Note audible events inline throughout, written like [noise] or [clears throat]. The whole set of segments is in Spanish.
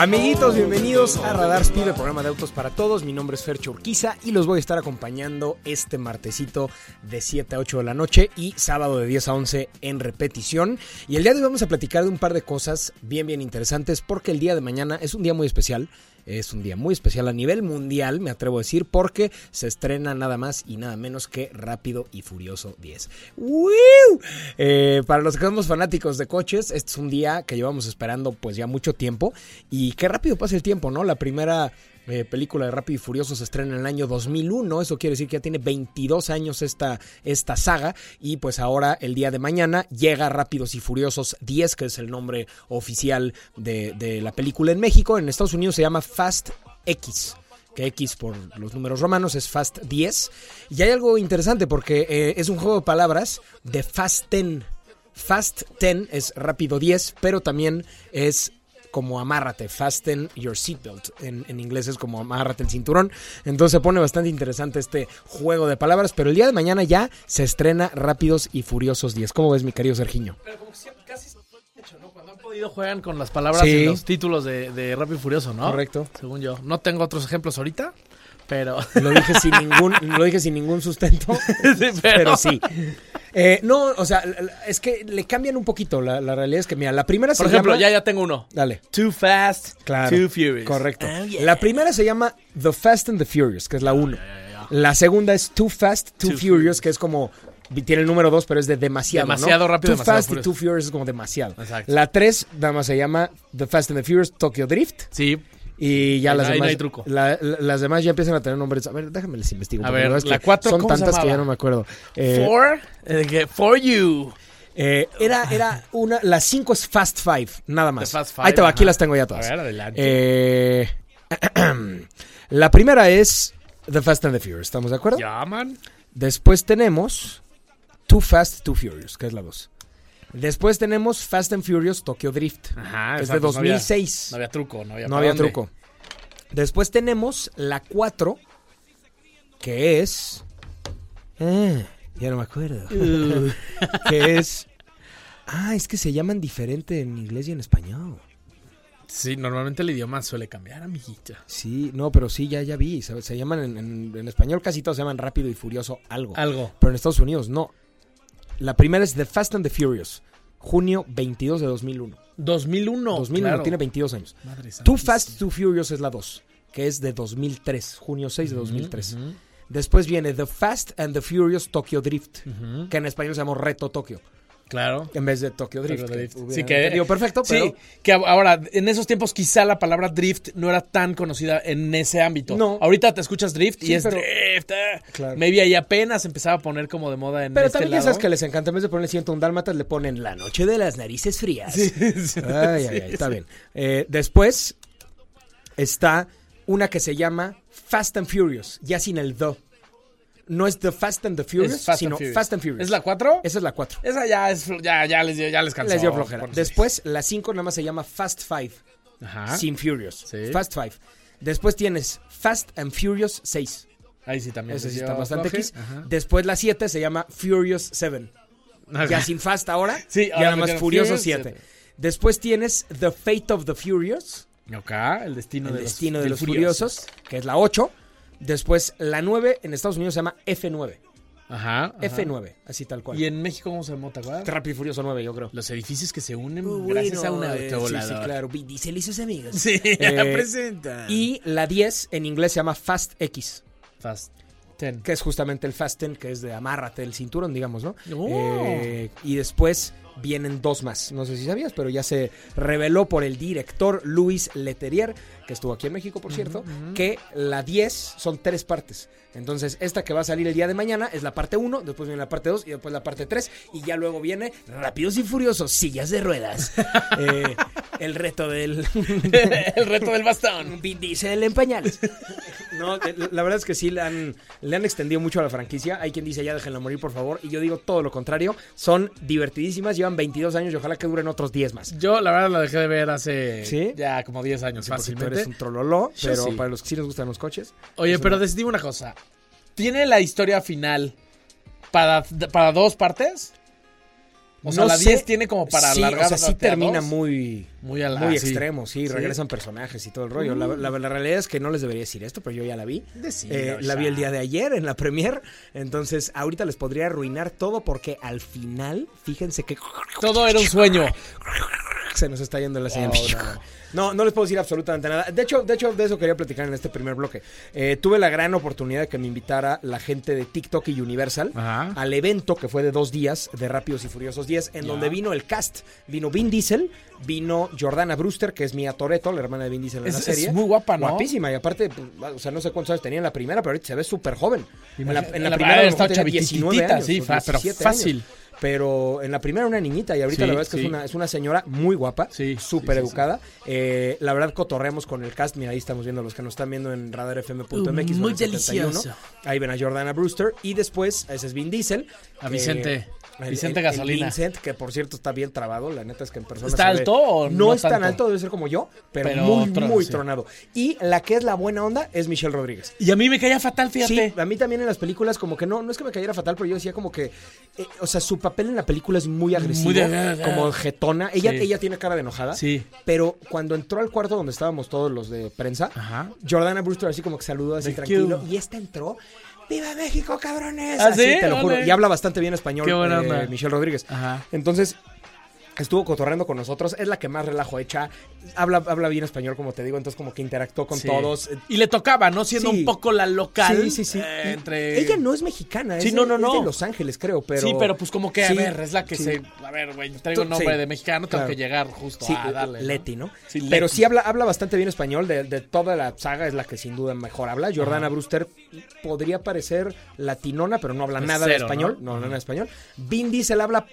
Amiguitos, bienvenidos a Radar Speed, el programa de autos para todos. Mi nombre es Fercho Urquiza y los voy a estar acompañando este martesito de 7 a 8 de la noche y sábado de 10 a 11 en repetición. Y el día de hoy vamos a platicar de un par de cosas bien, bien interesantes porque el día de mañana es un día muy especial. Es un día muy especial a nivel mundial, me atrevo a decir, porque se estrena nada más y nada menos que Rápido y Furioso 10. ¡Wiu! Eh, para los que somos fanáticos de coches, este es un día que llevamos esperando pues ya mucho tiempo y qué rápido pasa el tiempo, ¿no? La primera eh, película de Rápido y Furioso se estrena en el año 2001, eso quiere decir que ya tiene 22 años esta, esta saga y pues ahora el día de mañana llega Rápidos y Furiosos 10, que es el nombre oficial de, la película en México, en Estados Unidos se llama Fast X que X por los números romanos es Fast 10. Y hay algo interesante porque eh, es un juego de palabras de Fast 10. Fast 10 es rápido 10, pero también es como amárrate, fasten your seatbelt. En, en inglés es como amárrate el cinturón. Entonces se pone bastante interesante este juego de palabras. Pero el día de mañana ya se estrena Rápidos y Furiosos 10. ¿Cómo ves, mi querido Sergiño? Pero como que siempre, casi hecho, ¿no? Cuando han podido juegan con las palabras Sí. y los títulos de, de Rápido y Furioso, ¿no? Correcto. Según yo. No tengo otros ejemplos ahorita, pero... Lo dije sin ningún, lo dije sin ningún sustento. [laughs] Sí, pero sí. Eh, no, o sea, es que le cambian un poquito. La, la realidad es que, mira, la primera se Por ejemplo, llama... ya, ya tengo uno. Dale. Too Fast, Claro. Too Furious. Correcto. Oh, yeah. La primera se llama The Fast and the Furious, que es la 1. ya, ya. La segunda es Too Fast, Too, Too Furious, Furious. que es como. Tiene el número 2, pero es de demasiado. ¿no? Demasiado rápido, Too demasiado Fast y. Too Furious es como demasiado. Exacto. La 3, nada más se llama The Fast and the Furious Tokyo Drift. Sí. Y ya las demás. no hay truco. la- la- las demás ya empiezan a tener nombres. A ver, déjame les investigo. A ver, la que cuatro, Son ¿cómo se tantas que ya no me acuerdo. Eh, For, eh, for You. eh, era, era una. La 5 es Fast Five, nada más. The Fast Five, Ahí te va, aquí las tengo ya todas. A ver, adelante. Eh, [clears throat] la primera es The Fast and the Furious, ¿estamos de acuerdo? Ya, man. Después tenemos Too Fast, Too Furious, que es la 2. Después tenemos Fast and Furious Tokyo Drift, Ajá, que es de exacto, no había- 2006. No había truco, no había No para había dónde. truco. Después tenemos la 4, que es... Ah, ya no me acuerdo. Uh. [laughs] que es... Ah, es que se llaman diferente en inglés y en español. Sí, normalmente el idioma suele cambiar, amiguita. Sí, no, pero sí, ya, ya vi. Se, se llaman en, en- en español casi todos se llaman Rápido y Furioso algo. Algo. Pero en Estados Unidos no. La primera es The Fast and the Furious. Junio 22 de 2001. 2001. 2001, claro. tiene 22 años. Madre Too. Fast, Too Furious es la 2, que es de 2003. Junio 6 de 2003. Ujú, Después viene The Fast and the Furious Tokyo Drift, que en español se llama Reto Tokyo, Claro. en vez de Tokyo Drift. Tokyo Drift. que Sí, que- entendido perfecto, pero... Sí, que ahora, en esos tiempos quizá la palabra drift no era tan conocida en ese ámbito. No. Ahorita te escuchas drift Sí, y es pero- drift. eh. Claro. Maybe ahí apenas empezaba a poner como de moda en Pero este también lado. sabes que les encanta, en vez de ponerle 101 dálmatas, le ponen la noche de las narices frías. Ay, ay, ay, está bien. Eh, después está una que se llama Fast and Furious, ya sin el the. No es The Fast and the Furious, Es Fast and sino Furious. Fast and Furious. ¿Es la 4? Esa es la 4. Esa ya es ya, ya les ya les cansó. Les dio flojera. Después, la 5 nada más se llama Fast Five, Ajá. sin Furious. Sí. Fast Five. Después tienes Fast and Furious 6. Ahí sí también. Ese sí está bastante. X. Después la 7 se llama Furious 7. Ya sin Fast ahora. [laughs] Sí, ya ahora nada más Furioso Furious 7. 7. Después tienes The Fate of the Furious. Ok, el destino El de los, destino de del los furiosos, que es la 8. Después la 9 en Estados Unidos se llama F9. Ajá. ajá. F9, así tal cual. ¿Y en México cómo se llama, te acuerdas? Rápido y Furioso 9, yo creo. Los edificios que se unen Uh, gracias a bueno, una eh, sí, sí, claro. Vin Diesel y sus amigos. [laughs] Sí, Eh, presenta. Y la 10 en inglés se llama Fast X, Fast Ten. que es justamente el Fasten, que es de amárrate el cinturón, digamos, ¿no? Oh. Eh, y después vienen dos más. No sé si sabías, pero ya se reveló por el director Luis Leterier, que estuvo aquí en México, por cierto, que la 10 son tres partes. Entonces, esta que va a salir el día de mañana es la parte 1, después viene la parte 2 y después la parte 3 y ya luego viene Rápidos y Furiosos, sillas de ruedas. [laughs] Eh, El reto del... [laughs] el reto del bastón. [laughs] Vin Diesel en pañales. No, eh, la verdad es que sí le han, le han extendido mucho a la franquicia. Hay quien dice ya déjenla morir, por favor. Y yo digo todo lo contrario. Son divertidísimas, llevan 22 años y ojalá que duren otros 10 más. Yo, la verdad, la dejé de ver hace ¿Sí? ya como 10 años Sí, porque tú fácilmente. eres un trololó, pero sí. para los que sí les gustan los coches. Oye, pero una- decidí una cosa. ¿Tiene la historia final para, para dos partes? O sea, No la sé. 10 tiene como para sí, alargar o sea, sí termina muy, Muy a la- muy sí. extremo, sí, Sí. regresan personajes y todo el rollo. La, la- la realidad es que no les debería decir esto, pero yo ya la vi. Eh, la vi el día de ayer en la premier, entonces ahorita les podría arruinar todo porque al final, fíjense que Todo era un sueño. [laughs] se nos está yendo la señal. Oh, no. No, no les puedo decir absolutamente nada. De hecho, de hecho, de eso quería platicar en este primer bloque. Eh, tuve la gran oportunidad de que me invitara la gente de TikTok y Universal Ajá. al evento que fue de dos días de Rápidos y Furiosos 10, en donde vino el cast. Vino Vin Diesel, vino Jordana Brewster, que es Mia Toretto, la hermana de Vin Diesel en Es- la es serie. muy guapa, ¿no? Guapísima. Y aparte, pues, o sea, no sé cuántos años tenía en la primera, pero ahorita se ve súper joven. En la, en la La primera primera a lo estaba mejor tenía 19 chavititita, años, sí, pero 17 fácil. años. Pero en la primera una niñita y ahorita Sí, la verdad es que sí. es, una, es una señora muy guapa, Sí, súper sí, sí, educada. Eh, la verdad cotorreamos con el cast, mira ahí estamos viendo los que nos están viendo en radarfm.mx. Uh, muy bueno, el 71. delicioso. Ahí ven a Jordana Brewster y después ese es Vin Diesel. A que- Vicente. El- Vicente el- Gasolina. Vincent, que por cierto está bien trabado, la neta es que en persona ¿Está alto o no, no es tan alto, debe ser como yo, pero, Pero muy, tron- muy sí. tronado. Y la que es la buena onda es Michelle Rodríguez. Y a mí me caía fatal, fíjate. Sí, a mí también en las películas como que no, no es que me cayera fatal, pero yo decía como que, eh, o sea, su papel en la película es muy agresivo, Muy de- como jetona. Ella, Sí. ella tiene cara de enojada. Sí. Pero cuando entró al cuarto donde estábamos todos los de prensa, Ajá. Jordana Brewster así como que saludó así tranquilo. Y esta entró. ¡Viva México, cabrones! ¿Ah, Así, sí? te lo juro. Y habla bastante bien español Qué buena eh, onda. Michelle Rodríguez. Ajá. Entonces, estuvo cotorreando con nosotros. Es la que más relajo echa. Habla, habla bien español, como te digo. Entonces, como que interactuó con Sí. todos. Y le tocaba, ¿no? Siendo Sí. un poco la local. Sí, sí, sí. eh, entre... Ella no es mexicana, es, Sí, no, no, es no. de Los Ángeles, creo, pero... Sí, pero pues como que, a ver, es la que se... A ver, güey, traigo Tú- nombre de mexicano, tengo claro. que llegar justo a darle. ¿no? Leti, ¿no? Sí, Pero Leti. sí habla, habla bastante bien español, de, de toda la saga es la que sin duda mejor habla. Jordana Brewster podría parecer latinona, pero no habla nada de español. ¿no? No, habla nada de español. Vin Diesel habla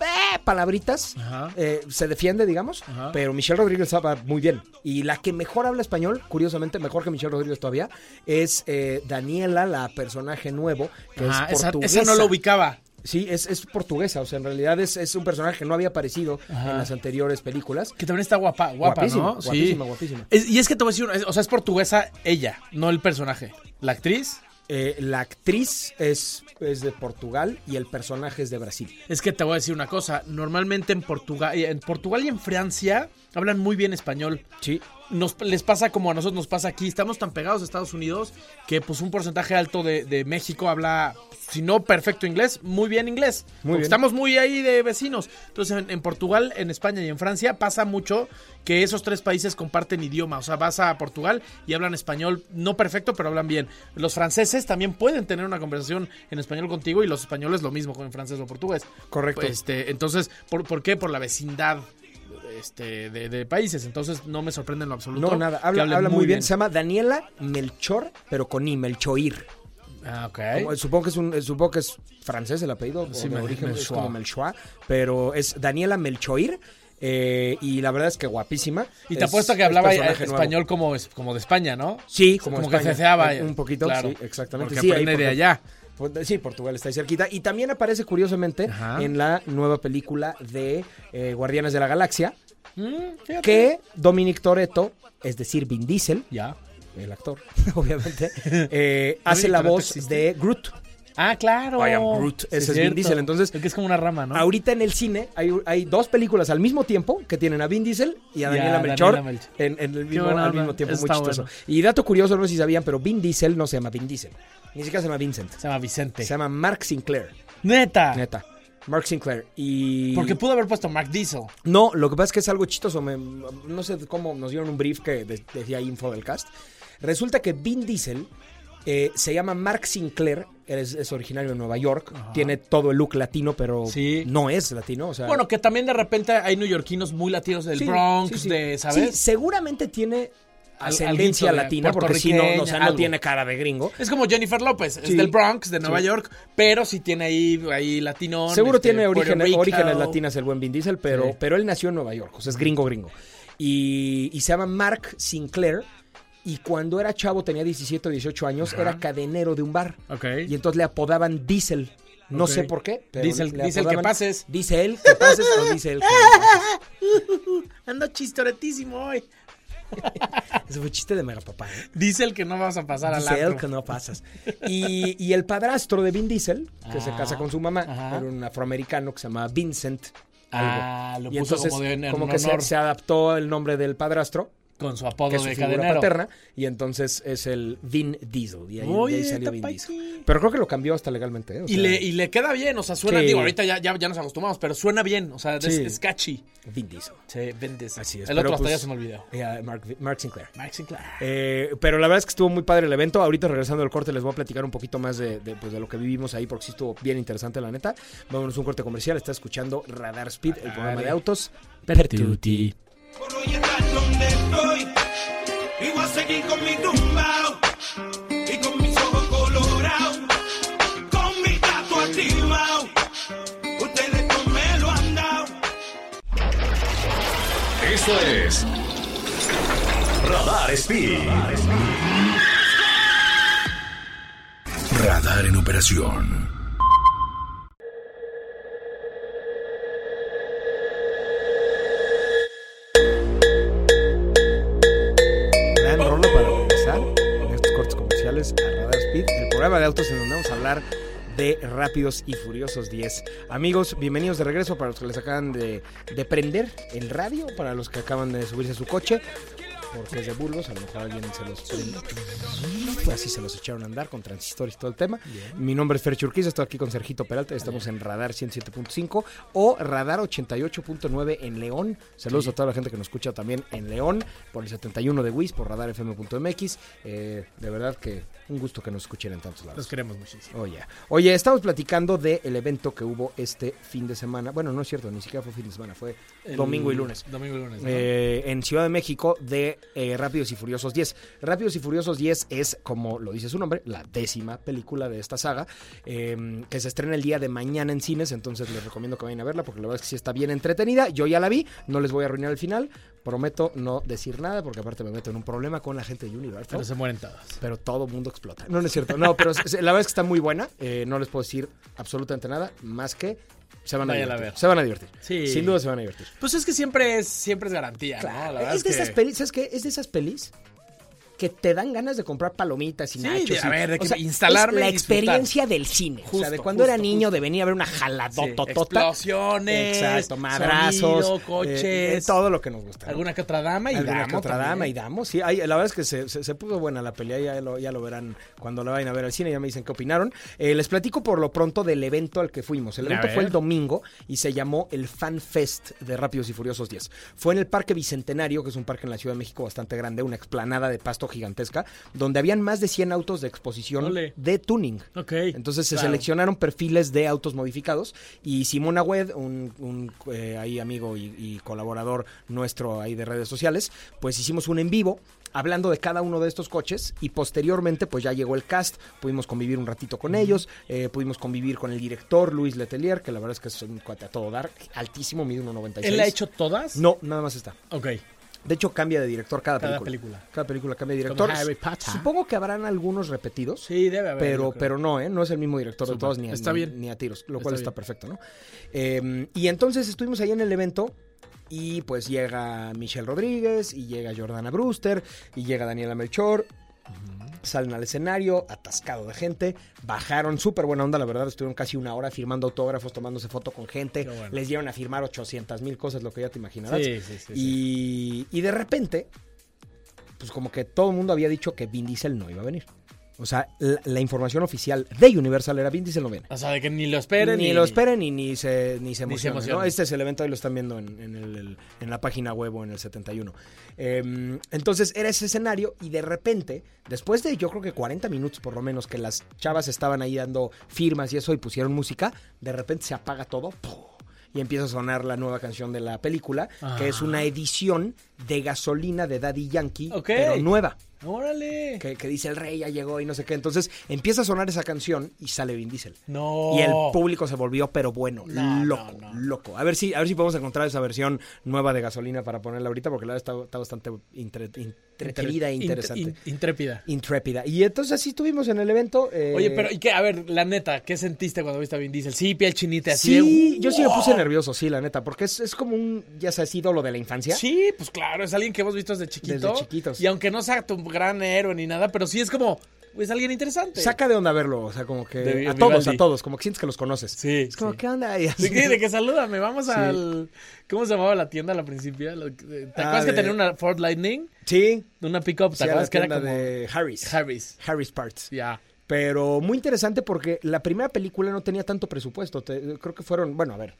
eh, palabritas, eh, se defiende, digamos, Ajá. pero Michelle Rodríguez habla muy bien. Y la que mejor habla español, curiosamente, mejor que Michelle Rodríguez todavía, es eh, Daniela, la personaje nuevo, que Ajá, es esa, portuguesa. esa no lo ubicaba. Sí, es, es portuguesa, o sea, en realidad es, es un personaje que no había aparecido Ajá. en las anteriores películas. Que también está guapa, guapa, Guapísima, ¿no? guapísima, guapísima. Es- y es que te voy a decir, o sea, es portuguesa ella, no el personaje. La actriz, Eh, la actriz es, es de Portugal y el personaje es de Brasil. es que te voy a decir una cosa. Normalmente en Portugal, en Portugal y en Francia hablan muy bien español. Sí. Nos, les pasa como a nosotros nos pasa aquí. Estamos tan pegados a Estados Unidos que pues un porcentaje alto de, de México habla, si no perfecto inglés, muy bien inglés. Muy bien. Estamos muy ahí de vecinos. Entonces en, en Portugal, en España y en Francia pasa mucho que esos tres países comparten idioma. O sea, vas a Portugal y hablan español, no perfecto, pero hablan bien. Los franceses también pueden tener una conversación en español contigo y los españoles lo mismo con francés o portugués. Correcto. Este, entonces, ¿por, por qué? Por la vecindad este, de, de países. Entonces no me sorprende en lo absoluto. No, nada, habla, habla muy bien. Se llama Daniela Melchor, pero con I, Melchoir. Ah, ok. Como- supongo, que es un, supongo que es francés el apellido, Sí, de origen es como Melchoir, pero es Daniela Melchoir. eh, y la verdad es que guapísima. Y te Es- apuesto que hablaba español como, como de España, ¿no? Sí, como, Como que ceceaba. Un poquito, Claro. sí, exactamente. Porque Sí, ahí aprende de allá. Pues, Sí, Portugal está ahí cerquita. Y también aparece curiosamente Ajá. en la nueva película de eh, Guardianes de la Galaxia, Mm, que Dominic Toretto, es decir, Vin Diesel, Ya. el actor, [laughs] obviamente, [laughs] eh, hace la voz existe. de Groot. Ah, claro. I am Groot. Ese es Vin. Diesel, entonces- El que es como una rama, ¿no? Ahorita en el cine hay, hay dos películas al mismo tiempo que tienen a Vin Diesel y a Y a Daniela Melchor, Daniela Melchor. En, en el mismo, buena al mismo tiempo. Muy chistoso. bueno. Y dato curioso, no sé si sabían, pero Vin Diesel no se llama Vin Diesel. Ni siquiera se llama Vincent. Se llama Vicente. Se llama Mark Sinclair. Neta. Neta. Mark Sinclair. Y. Porque pudo haber puesto Mark Diesel. No, lo que pasa es que es algo chistoso. me- no sé cómo nos dieron un brief que de- decía info del cast. Resulta que Vin Diesel eh, se llama Mark Sinclair. Es, es originario de Nueva York. Tiene todo el look latino, pero Sí. no es latino. O sea, Bueno, que también de repente hay neoyorquinos muy latinos del sí, Bronx, sí, sí. de, Sí, ¿sabes? seguramente tiene ascendencia latina, porque si no, o sea, no tiene cara de gringo. Es como Jennifer López, es del Bronx, de Nueva Sí. York, pero sí tiene ahí, ahí latino. Seguro este, tiene Puerto orígenes, latinas el buen Vin Diesel, pero, Sí. pero él nació en Nueva York, o sea, es gringo gringo. Y, y se llama Mark Sinclair. Y cuando era chavo, tenía 17 o 18 años, era cadenero de un bar. Y entonces le apodaban Diesel. No sé por qué. pero Diesel- le Diesel que pases. Dice él que pases o dice él que no pases. [laughs] Ando chistoretísimo hoy. [laughs] Ese fue chiste de megapapá. ¿eh? Dice el que no vas a pasar al Dice él antro. que no pasas. Y, y el padrastro de Vin Diesel, que se Ah, casa con su mamá, ajá. era un afroamericano que se llamaba Vincent. algo. Ah, lo y puso entonces como de- en como que se adaptó el nombre del padrastro, Con su apodo que es su de figura cadenero. paterna, y entonces es el Vin Diesel. Y ahí, de ahí Oye, salió Vin Diesel. Pero creo que lo cambió hasta legalmente. ¿eh? O Y le, y le queda bien, o sea, suena, Sí. digo, ahorita ya, ya, ya nos acostumbramos, pero suena bien, o sea, es, Sí. es catchy. Vin Diesel. Sí, vendes. Así es. El otro hasta pues, ya se me olvidó. eh, Mark, Mark Sinclair. Mike Sinclair. Eh, pero la verdad es que estuvo muy padre el evento. Ahorita regresando del corte les voy a platicar un poquito más de, de, pues, de lo que vivimos ahí porque sí estuvo bien interesante la neta. Vámonos a un corte comercial. Está escuchando Radar Speed, el programa de autos. Pertuti. Por hoy estar donde estoy. Y voy a seguir con mi tumbao. Y con mis ojos colorados. Con mi tato activado. Ustedes no me lo han dado. Esto es Radar Speed. Radar en operación. A Radar Speed, el programa de autos en donde vamos a hablar de Rápidos y Furiosos 10. Amigos, bienvenidos de regreso para los que les acaban de, de prender el radio, para los que acaban de subirse a su coche, porque es de bulbos, a lo mejor alguien se los prende. Así se los echaron a andar con transistores y todo el tema. Mi nombre es Fer Churquiza, estoy aquí con Sergito Peralta, estamos en Radar 107.5 o Radar 88.9 en León. Saludos a toda la gente que nos escucha también en León, por el 71 de WIS, por radarfm.mx. Eh, de verdad que un gusto que nos escuchen en tantos lados. Los queremos muchísimo. Oye, oye, estamos platicando del evento que hubo este fin de semana. Bueno, no es cierto, ni siquiera fue fin de semana, fue domingo y lunes. Domingo y lunes. ¿no? Eh, en Ciudad de México de eh, Rápidos y Furiosos 10. Rápidos y Furiosos 10 es, como lo dice su nombre, la décima película de esta saga, eh, que se estrena el día de mañana en cines, entonces les recomiendo que vayan a verla porque la verdad es que sí está bien entretenida. Yo ya la vi, no les voy a arruinar el final, prometo no decir nada porque aparte me meto en un problema con la gente de Universal pero se mueren todos. pero todo mundo explota. No, no es cierto. No, pero la verdad es que está muy buena. Eh, no les puedo decir absolutamente nada más que se van a Vayan a divertir. ver. Se van a divertir. Sí. Sin duda se van a divertir. Pues es que siempre es, siempre es garantía, ¿no? La es de que- esas pelis, ¿sabes qué? Es de esas pelis que te dan ganas de comprar palomitas y Sí, nachos. de- a ver, de o que sea, instalarme es la experiencia del cine. o sea, Justo, de cuando era justo, niño justo. de venir a ver una Sí, jaladototota. explosiones, Exacto, madrazos. sonido, eh, coches, eh, todo lo que nos gusta. alguna que otra dama y Alguna damo que otra también. dama y damos. Sí, hay- la verdad es que se, se- se puso buena la pelea, ya lo, ya lo verán cuando la vayan a ver al cine, ya me dicen qué opinaron. Eh, les platico por lo pronto del evento al que fuimos. El evento fue el domingo y se llamó el Fan Fest de Rápidos y Furiosos 10. Fue en el Parque Bicentenario, que es un parque en la Ciudad de México bastante grande, una explanada de pasto gigantesca, donde habían más de 100 autos de exposición Ole. de tuning. Ok. Entonces se claro. seleccionaron perfiles de autos modificados y Simona Wed, un, un, eh, ahí amigo y, y colaborador nuestro ahí de redes sociales, pues hicimos un en vivo hablando de cada uno de estos coches y posteriormente pues ya llegó el cast, pudimos convivir un ratito con ellos, eh, pudimos convivir con el director Luis Letelier, que la verdad es que es un cuate a todo dar, altísimo, mide 1.96. ¿Él ha hecho todas? No, nada más está. Ok. De hecho cambia de director cada, Cada película. película. Cada película cambia de Como director. Harry Potter. Supongo que habrán algunos repetidos. Sí, debe haber. Pero, pero no, ¿eh? no es el mismo director de todos ni a, Está ni- bien. ni a tiros, lo cual está perfecto, ¿no? Eh, y entonces estuvimos ahí en el evento y pues llega Michelle Rodríguez y llega Jordana Brewster y llega Daniela Melchor. Salen al escenario, atascado de gente, bajaron, súper buena onda, la verdad, estuvieron casi una hora firmando autógrafos, tomándose foto con gente, bueno. les dieron a firmar 800 mil cosas, lo que ya te imaginarás. Sí, sí, sí, y, y de repente, pues como que todo el mundo había dicho que Vin Diesel no iba a venir. O sea, la, la información oficial de Universal era Vin Diesel no viene. O sea, de que ni lo esperen. Ni lo esperen y ni se, ni se Ni se emocionen. Este es el evento, ahí lo están viendo en, en el- en la página web o en el 71. Eh, entonces era ese escenario y de repente, después de yo creo que 40 minutos por lo menos que las chavas estaban ahí dando firmas y eso y pusieron música, de repente se apaga todo. ¡pum! Y empieza a sonar la nueva canción de la película, que es una edición de gasolina de Daddy Yankee, pero nueva. Órale. que, que dice el rey ya llegó y no sé qué. Entonces empieza a sonar esa canción y sale Vin Diesel. No. Y el público se volvió, pero bueno, No, loco, no, no. loco. A ver si, a ver si podemos encontrar esa versión nueva de gasolina para ponerla ahorita, porque la verdad está, está bastante entre- entretenida e Int- interesante. in- intrépida. Intrépida. Y entonces así estuvimos en el evento. eh, Oye, pero, ¿y qué? A ver, la neta, ¿qué sentiste cuando viste a Vin Diesel? Sí, piel chinita, así Sí, de, yo sí me puse nervioso, sí, la neta, porque es, es como un, ya sabes, ídolo de la infancia. Sí, pues claro, es alguien que hemos visto desde chiquito. Desde chiquitos. Y aunque no sea tu gran héroe ni nada, pero sí es como, es alguien interesante. Saca de onda verlo, o sea, como que De a Vivaldi. todos, a todos, como que sientes que los conoces. Sí, Es como, sí. ¿qué onda? Y así. ¿De que salúdame, vamos Sí. al... ¿Cómo se llamaba la tienda al principio? ¿Te Ah, acuerdas que de- tenía una Ford Lightning? Sí, Una pickup, ¿te sí, acuerdas que era como... de Harris. Harris. Harris Parts. Ya. Pero muy interesante porque la primera película no tenía tanto presupuesto. Te- creo que fueron, bueno, a ver,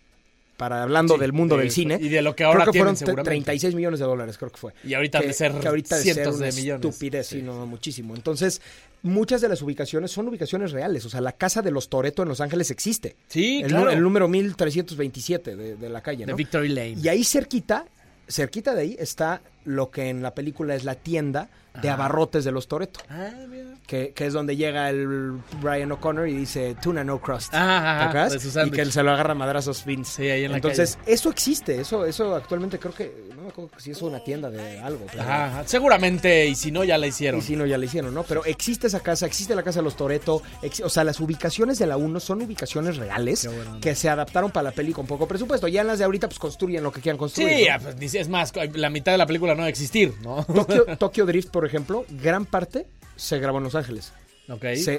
para hablando Sí, del mundo de- del cine. y de lo que ahora creo que tienen, fueron te- seguramente. 36 millones de dólares, creo que fue. Y ahorita de ser que ahorita de ser cientos una de millones. Estupidez, sí. Sí. no, muchísimo. Entonces, muchas de las ubicaciones son ubicaciones reales. O sea, la casa de los Toreto en Los Ángeles existe. Sí, el, claro. el número 1327 de, de la calle, De. Victory Lane. Y ahí cerquita, cerquita de ahí está lo que en la película es la tienda de abarrotes de los Toreto. Ah, mira. Que, que es donde llega el Brian O'Connor y dice tuna no crust. Ajá, ajá, ¿Te y que él se lo agarra a madrazos Vince. Sí, ahí en la Entonces, eso existe, eso, eso actualmente creo que, me acuerdo si es una tienda de algo. pero- Ajá. Seguramente, y si no, ya la hicieron. y si no, ya la hicieron, ¿no? Pero existe esa casa, existe la casa de los Toreto. O sea, las ubicaciones de la 1 son ubicaciones reales bueno. que se adaptaron para la peli con poco presupuesto. Ya en las de ahorita, pues construyen lo que quieran construir. Sí, ¿no? ah, pues, es más, la mitad de la película no va a existir, ¿no? [laughs] Tokyo, [laughs] Tokyo Drift, por ejemplo, gran parte se grabó en Los Ángeles.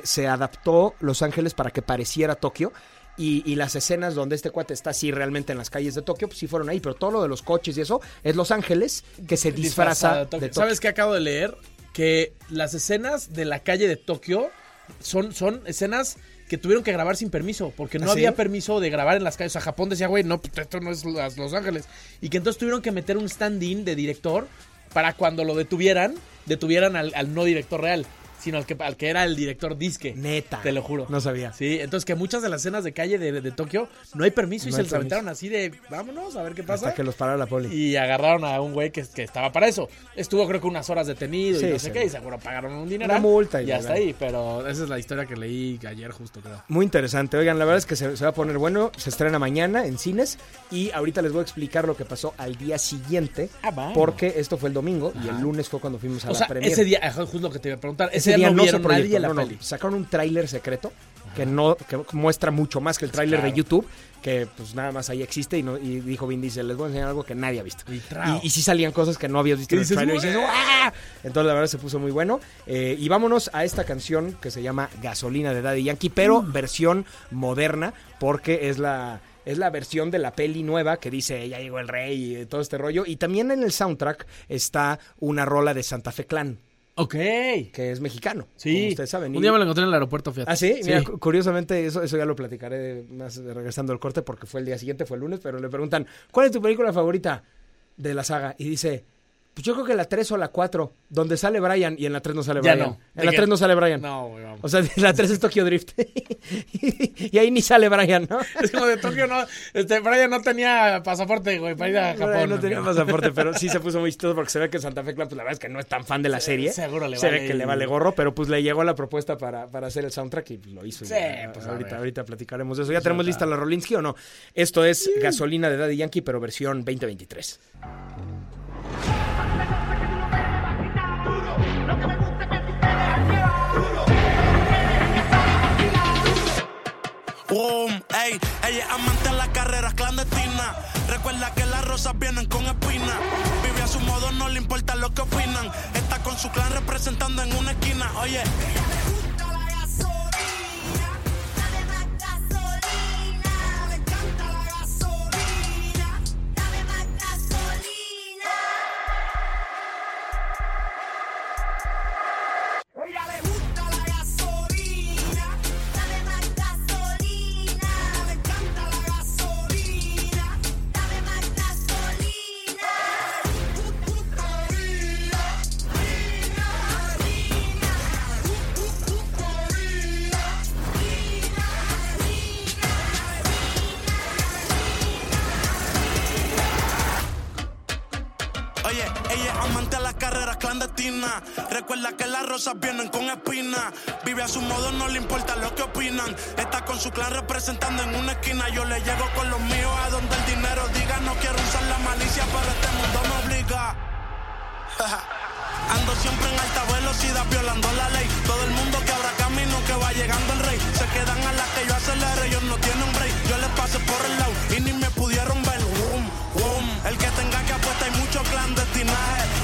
se adaptó Los Ángeles para que pareciera Tokio. Y, y las escenas donde este cuate está así realmente en las calles de Tokio, pues sí fueron ahí. Pero todo lo de los coches y eso es Los Ángeles que se disfraza de Tokio. Tokio. ¿Sabes qué acabo de leer? Que las escenas de la calle de Tokio son, son escenas que tuvieron que grabar sin permiso, porque no ¿Ah, sí? había permiso de grabar en las calles. O sea, Japón decía, güey, no, pues, esto no es Los Ángeles. Y que entonces tuvieron que meter un stand-in de director para cuando lo detuvieran, detuvieran al, al no director real, sino al que, al que era el director disque. Neta. Te lo juro. No sabía. Sí, entonces que muchas de las escenas de calle de, de Tokio no hay permiso y se hay les permiso. aventaron así de, vámonos a ver qué pasa. Hasta que los parara la poli. Y agarraron a un güey que, que estaba para eso. Estuvo creo que unas horas detenido Sí, y no sé qué, y seguro pagaron un dinero. Una multa y y hasta ahí, pero esa es la historia que leí ayer justo, creo. Muy interesante. Oigan, la verdad es que se, se va a poner bueno. Se estrena mañana en cines. Y ahorita les voy a explicar lo que pasó al día siguiente. Ah. Porque esto fue el domingo y el lunes fue cuando fuimos a O la sea, ese día, justo lo que te iba a preguntar, ese, No nadie la no, no. peli. Sacaron un tráiler secreto que no que muestra mucho más que el tráiler claro. de YouTube, que pues nada más ahí existe y, no, y dijo Vin Diesel, les voy a enseñar algo que nadie ha visto. Y. Y, y sí salían cosas que no habías visto ¿Qué en el tráiler. Y dices. "¡Ah!". Entonces la verdad se puso muy bueno. Eh, y vámonos a esta canción que se llama Gasolina de Daddy Yankee, pero Mm. versión moderna, porque es la... Es la versión de la peli nueva que dice ya llegó el rey y todo este rollo. Y también en el soundtrack está una rola de Santa Fe Clan, Ok. que es mexicano. Sí. Como ustedes saben. Un día me lo encontré en el aeropuerto, fíjate. Ah, sí, Mira, cu- curiosamente, eso, eso ya lo platicaré más regresando al corte porque fue el día siguiente, fue el lunes, pero le preguntan, ¿cuál es tu película favorita de la saga? Y dice, pues yo creo que la 3 o la 4, donde sale Brian, y en la 3 no sale Ya Brian. no. En ¿De la qué? 3 no sale Brian. No, güey, vamos. O sea, la 3 es Tokyo Drift. [laughs] y ahí ni sale Brian, ¿no? [laughs] Es como de Tokio, no. Este, Brian no tenía pasaporte, güey, para ir a Japón. Brian no tenía pasaporte, pero sí [laughs] se puso muy chistoso porque se ve que Santa Fe Clan, pues la verdad es que no es tan fan de la serie. seguro le Se vale ve que le vale gorro, pero pues le llegó la propuesta para, para hacer el soundtrack y pues, lo hizo. Sí, Ya, pues, a ahorita, ahorita platicaremos de eso. ¿Ya tenemos lista la Rolinsky o no? Esto es Gasolina de Daddy Yankee, pero versión 2023. Boom, ey, ella es amante de las carreras clandestinas. Recuerda que las rosas vienen con espinas. Vive a su modo, no le importa lo que opinan. Está con su clan representando en una esquina. Oye, Está con su clan representando en una esquina. Yo le llego con los míos a donde el dinero diga. No quiero usar la malicia, pero este mundo me obliga. [laughs] Ando siempre en alta velocidad violando la ley. Todo el mundo que abra camino que va llegando el rey. Se quedan a las que yo acelere, ellos no tienen break. Yo les pasé por el lado y ni me pudieron ver. Boom, boom. El que tenga que apuesta hay mucho clandestinaje.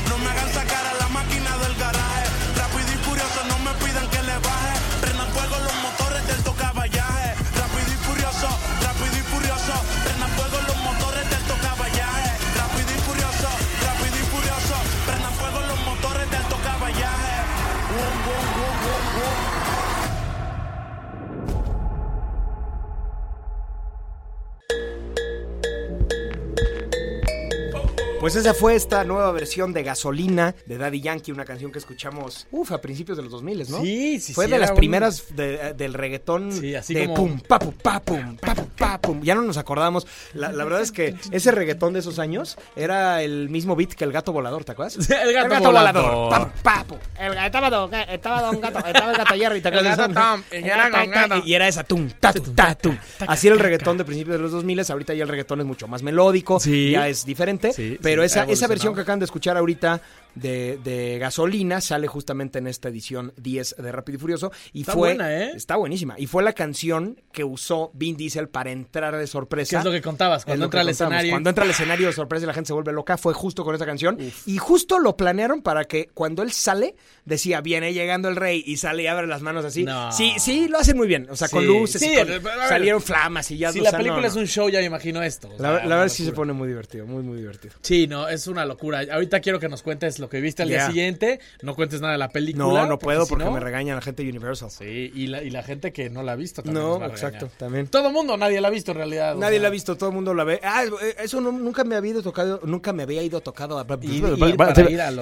Pues esa fue esta nueva versión de Gasolina de Daddy Yankee, una canción que escuchamos, uf, a principios de los 2000, ¿no? Sí, sí, Fue sí, de las un- primeras de- del reggaetón Sí, así de como- pum, pa, pum, pa, pum, pa, pum, pa, pum. Ya no nos acordamos. La, la verdad es que ese reggaetón de esos años era el mismo beat que el gato volador, ¿te acuerdas? El gato volador. Pa, pa. El gato estaba don, estaba don gato, estaba el gato Jerry, ¿te El acuerdas? gato y era con gato. Y era esa tum, ta, tum, ta, tum. Así era el reggaetón de principios de los 2000, ahorita ya el reggaetón es mucho más melódico, Sí. ya es diferente, Sí, pero esa, esa versión que acaban de escuchar ahorita de, de Gasolina sale justamente en esta edición 10 de Rápido y Furioso y Está fue buena, ¿eh? está buenísima y fue la canción que usó Vin Diesel para entrar de sorpresa. ¿Qué es lo que contabas? Cuando entra al escenario. Cuando entra al escenario de sorpresa y la gente se vuelve loca, fue justo con esa canción. Y justo lo planearon para que cuando él sale, decía, viene llegando el rey, y sale y abre las manos así. No. Sí, sí, lo hacen muy bien. O sea, con Sí. luces, y Sí, con- ver, salieron flamas y ya. Si o la película no, es un show, ya me imagino esto. o La, sea, la verdad sí se pone muy divertido, muy, muy divertido. Sí, no, es una locura. Ahorita quiero que nos cuentes lo que viste al Ya. día siguiente. No cuentes nada de la película. No, no puedo si porque no- me regañan la gente de Universal. Sí, y la, y la gente que no la ha visto también. No, nos va a regañar. exacto, también. Todo el mundo, nadie la ha visto en realidad. o Nadie sea. la ha visto, todo el mundo la ve. Ah, eh, eso no- nunca me había ido tocado, nunca me había ido tocado a... Ir- ir para ir al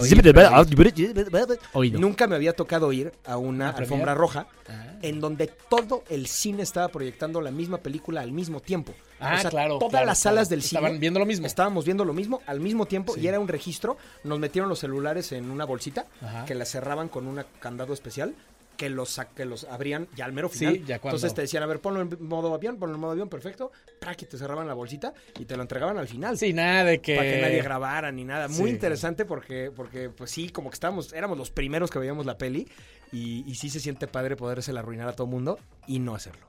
Oído. Nunca me había tocado ir a una alfombra roja Ah. en donde todo el cine estaba proyectando la misma película al mismo tiempo. Ah, o sea, claro, Todas claro, las claro. salas del cine Estaban viendo lo mismo. Estábamos viendo lo mismo al mismo tiempo Sí. y era un registro. Nos metieron los celulares en una bolsita Ajá. que la cerraban con un candado especial. Que los, que los abrían ya al mero Sí, final. ya cuando- Entonces te decían, a ver, ponlo en modo avión, ponlo en modo avión, perfecto. ¡Prac! Y te cerraban la bolsita y te lo entregaban al final Sí, nada de que. para que nadie grabara ni nada. Muy interesante porque, porque pues sí, como que estábamos, éramos los primeros que veíamos la peli y, y sí se siente padre podérsela arruinar a todo mundo y no hacerlo.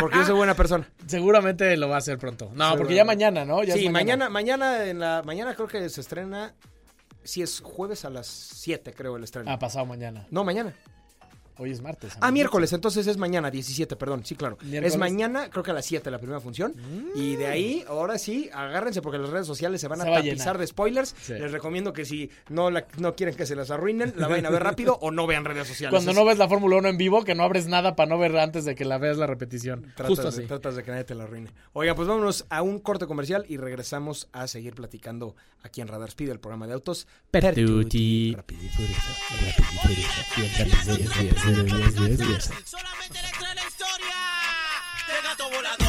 Porque yo soy buena persona. [laughs] Seguramente lo va a hacer pronto. No, porque ya mañana, ¿no? Ya sí, mañana, mañana en la mañana creo que se estrena, sí es jueves a las 7 creo el estreno. Ah, pasado mañana. no, mañana. Hoy es martes. Ah, miércoles, entonces es mañana, 17, perdón, sí, claro. Miércoles. Es mañana, creo que a las 7 la primera función. Y de ahí, ahora sí, agárrense porque las redes sociales se van Se a va tapizar de spoilers. Sí. Les recomiendo que si no, la- no quieren que se las arruinen, la vayan a ver rápido o no vean redes sociales. Cuando Es- no ves la Fórmula 1 en vivo, que no abres nada para no ver antes de que la veas la repetición. Tratas Justo de, tratas de que nadie te la arruine. Oiga, pues vámonos a un corte comercial y regresamos a seguir platicando aquí en Radar Speed, el programa de autos. Pertuti. Rápido y furioso. Solamente le trae la historia del gato volador.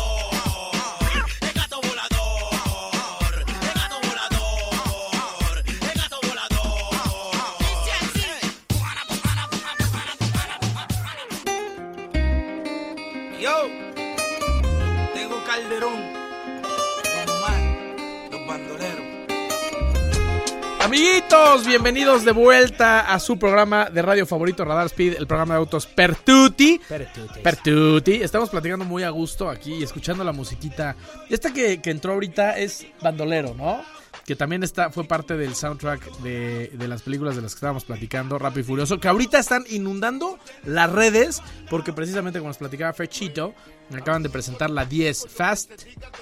Bienvenidos de vuelta a su programa de radio favorito, Radar Speed, el programa de autos Pertuti. Pertuti. Pertuti. Estamos platicando muy a gusto aquí y escuchando la musiquita. Esta que, que entró ahorita es Bandolero, ¿no? Que también está, fue parte del soundtrack de, de las películas de las que estábamos platicando, Rápido y Furioso, que ahorita están inundando las redes, porque precisamente como nos platicaba Fechito, me acaban de presentar la 10, Fast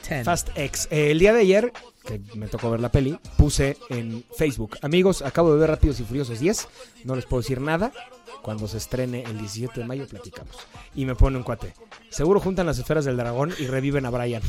10. Fast X. Eh, el día de ayer, que me tocó ver la peli, puse en Facebook. Amigos, acabo de ver Rápidos y Furiosos 10. No les puedo decir nada. Cuando se estrene el 17 de mayo, platicamos. Y me pone un cuate. Seguro juntan las esferas del dragón y reviven a Brian.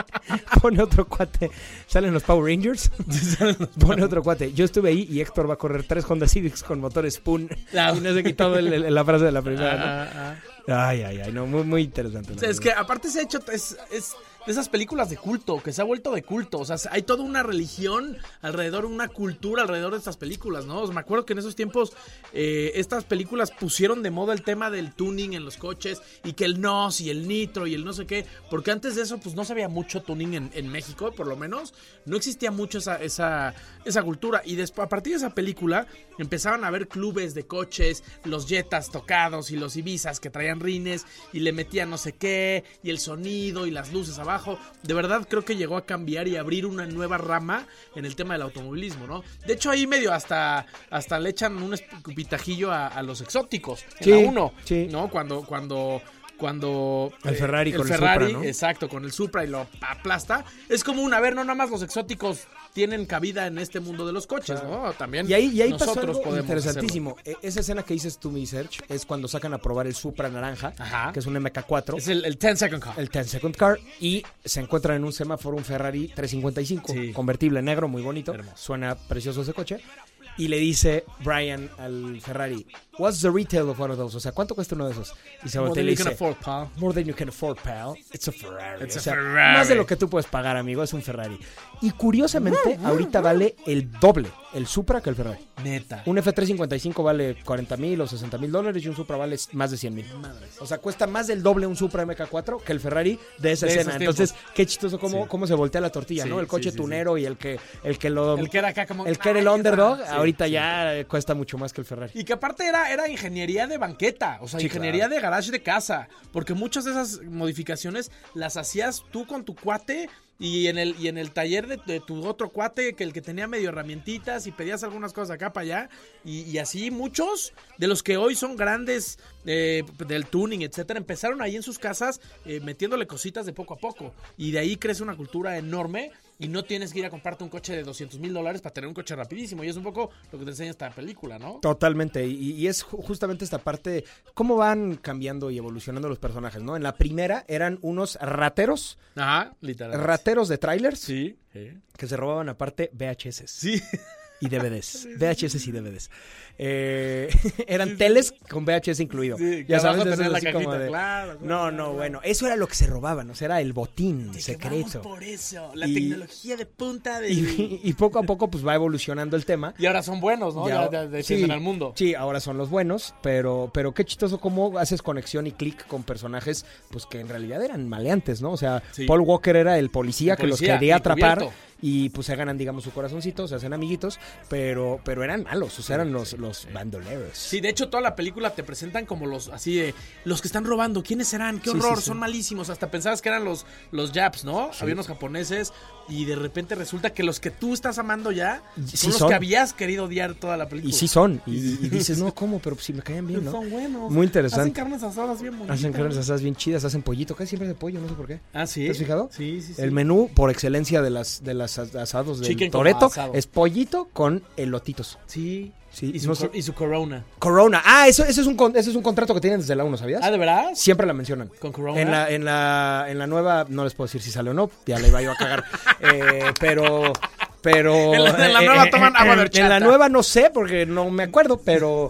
[laughs] pone otro cuate. Salen los Power Rangers. [laughs] pone otro cuate. Yo estuve ahí y Héctor va a correr tres Honda Civics con motor Spoon. Ah. y no se quitó el- el- la frase de la primera. ¿no? Ah, ah. Ay, ay, ay. No, muy, muy interesante. la O sea, es que aparte se ha hecho, es, es- de esas películas de culto, que se ha vuelto de culto. O sea, hay toda una religión alrededor, una cultura alrededor de estas películas, ¿no? O sea, me acuerdo que en esos tiempos eh, estas películas pusieron de moda el tema del tuning en los coches y que el NOS y el nitro y el no sé qué, porque antes de eso pues no se había mucho tuning en, México, por lo menos. No existía mucho esa, esa, esa cultura. Y después, a partir de esa película, empezaron a haber clubes de coches, los Jetas tocados y los Ibizas que traían rines y le metían no sé qué, y el sonido y las luces abajo. De verdad creo que llegó a cambiar y abrir una nueva rama en el tema del automovilismo, ¿no? De hecho, ahí medio hasta, hasta le echan un escupitajillo a, a los exóticos. En Sí, la 1, sí. ¿no? Cuando, cuando cuando El Ferrari el con el Ferrari, Supra, ¿no? exacto, con el Supra y lo aplasta. Es como un, a ver, no nada más los exóticos tienen cabida en este mundo de los coches, ¿no? También Y ahí, y ahí pasó nosotros algo podemos interesantísimo. E- Esa escena que dices tú, mi search, es cuando sacan a probar el Supra naranja, Ajá. que es un MK4. hacerlo. Es el, el 10 second car. el 10 Second Car y se encuentran en un semáforo un Ferrari 355 Sí. convertible negro muy bonito Hermoso. suena precioso ese coche y le dice Brian al Ferrari what's the retail of one of those o sea cuánto cuesta uno de esos y se More voltea y than you can dice afford, pal. more than you can afford pal it's a Ferrari It's O a sea, Ferrari. más de lo que tú puedes pagar amigo es un Ferrari y curiosamente ahorita vale el doble el Supra que el Ferrari Neta. un F355 vale 40 mil o 60 mil dólares y un Supra vale más de 100 mil. O sea, cuesta más del doble un Supra MK4 que el Ferrari de esa De escena. Entonces, qué chistoso cómo, Sí. cómo se voltea la tortilla, Sí, ¿no? El coche sí, tunero y el que, el que lo... El que era acá como... el que era el underdog, ahorita ya cuesta mucho más que el Ferrari. Y que aparte era, era ingeniería de banqueta, o sea, Sí, ingeniería de garage de casa. Porque muchas de esas modificaciones las hacías tú con tu cuate y en el, y en el taller de, de tu otro cuate, que el que tenía medio herramientitas y pedías algunas cosas acá para allá. Y, y así muchos de los que hoy son grandes eh, del tuning, etcétera, empezaron ahí en sus casas eh, metiéndole cositas de poco a poco. Y de ahí crece una cultura enorme. Y no tienes que ir a comprarte un coche de 200 mil dólares para tener un coche rapidísimo. Y es un poco lo que te enseña esta película, ¿no? Totalmente, y, y es ju- justamente esta parte, cómo van cambiando y evolucionando los personajes, ¿no? En la primera eran unos rateros, Ajá, literal. rateros de trailers, Sí. Sí. que se robaban aparte VHS. Sí. [laughs] y DVDs. VHS y DVDs. Eh, [laughs] eran teles con VHS incluido. Sí, ya sabes, la así como cajita, de- claro, claro, No, no, claro. bueno, eso era lo que se robaban, o sea, era el botín secreto. por eso. La Y- tecnología de punta de. [laughs] Y, y poco a poco pues va evolucionando el tema. Y ahora son buenos, ¿no? Ya, Ya- ya defienden sí, al mundo. Sí, ahora son los buenos, pero, pero qué chistoso cómo haces conexión y clic con personajes pues que en realidad eran maleantes, ¿no? O sea, Sí. Paul Walker era el policía El que los quería atrapar. Y pues se ganan, digamos, su corazoncito, se hacen amiguitos, pero, pero eran malos, o sea, eran los, los bandoleros. Sí, de hecho, toda la película te presentan como los, así de, los que están robando, ¿quiénes serán? ¡Qué horror! sí, sí. Son malísimos. Hasta pensabas que eran los, los Japs, ¿no? Había unos japoneses y de repente resulta que los que tú estás amando ya son los son. que habías querido odiar toda la película. Y sí son, y, y dices, no, [laughs] ¿cómo? Pero pues, si me caen bien, ¿no? Son buenos. Muy interesante. Hacen carnes asadas bien bonitas. Hacen carnes asadas bien chidas, hacen pollito, casi siempre es de pollo, no sé por qué. Ah, sí. ¿Te has fijado? Sí, sí, sí. El menú por excelencia de las de las as- asados como Toreto asado. es pollito con elotitos. Sí. Sí, y, su, no sé. cor- y su Corona. Corona. Ah, eso, eso es un ese es un contrato que tienen desde la 1, ¿sabías? Ah, ¿de verdad? Siempre la mencionan. ¿Con Corona? En la, en la, en la nueva, no les puedo decir si sale o no, ya le iba yo a cagar. [laughs] Eh, pero, pero. En la- en la eh, nueva eh, toman agua de En la nueva no sé, porque no me acuerdo, pero,